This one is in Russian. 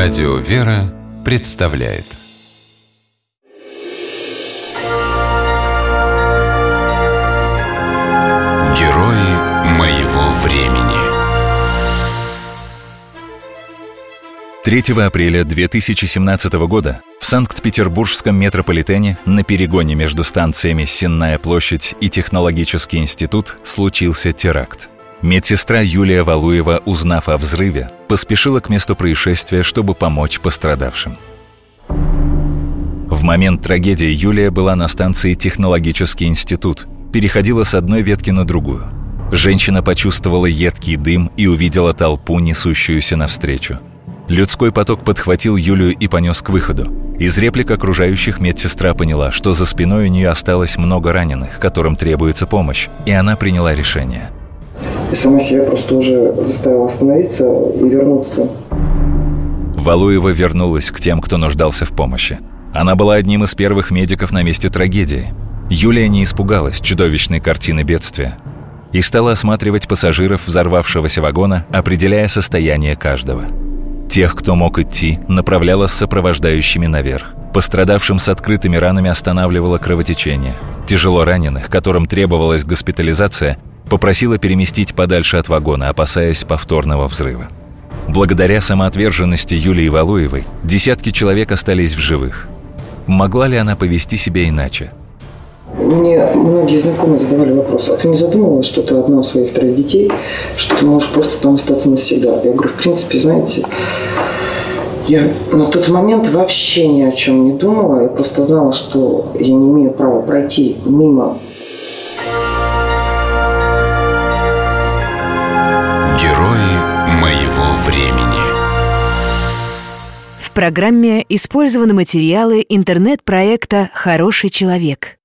Радио «Вера» представляет Герои моего времени 3 апреля 2017 года в Санкт-Петербургском метрополитене на перегоне между станциями Сенная площадь и Технологический институт случился теракт. Медсестра Юлия Валуева, узнав о взрыве, поспешила к месту происшествия, чтобы помочь пострадавшим. В момент трагедии Юлия была на станции «Технологический институт», переходила с одной ветки на другую. Женщина почувствовала едкий дым и увидела толпу, несущуюся навстречу. Людской поток подхватил Юлию и понес к выходу. Из реплик окружающих медсестра поняла, что за спиной у нее осталось много раненых, которым требуется помощь, и она приняла решение – и сама себя просто уже заставила остановиться и вернуться. Валуева вернулась к тем, кто нуждался в помощи. Она была одним из первых медиков на месте трагедии. Юлия не испугалась чудовищной картины бедствия и стала осматривать пассажиров взорвавшегося вагона, определяя состояние каждого. Тех, кто мог идти, направляла с сопровождающими наверх. Пострадавшим с открытыми ранами останавливало кровотечение. Тяжело раненых, которым требовалась госпитализация, попросила переместить подальше от вагона, опасаясь повторного взрыва. Благодаря самоотверженности Юлии Валуевой десятки человек остались в живых. Могла ли она повести себя иначе? Мне многие знакомые задавали вопрос, а ты не задумывалась, что ты одна у своих троих детей, что ты можешь просто там остаться навсегда? Я говорю, в принципе, знаете, я на тот момент вообще ни о чем не думала. Я просто знала, что я не имею права пройти мимо времени. В программе использованы материалы интернет-проекта «Хороший человек».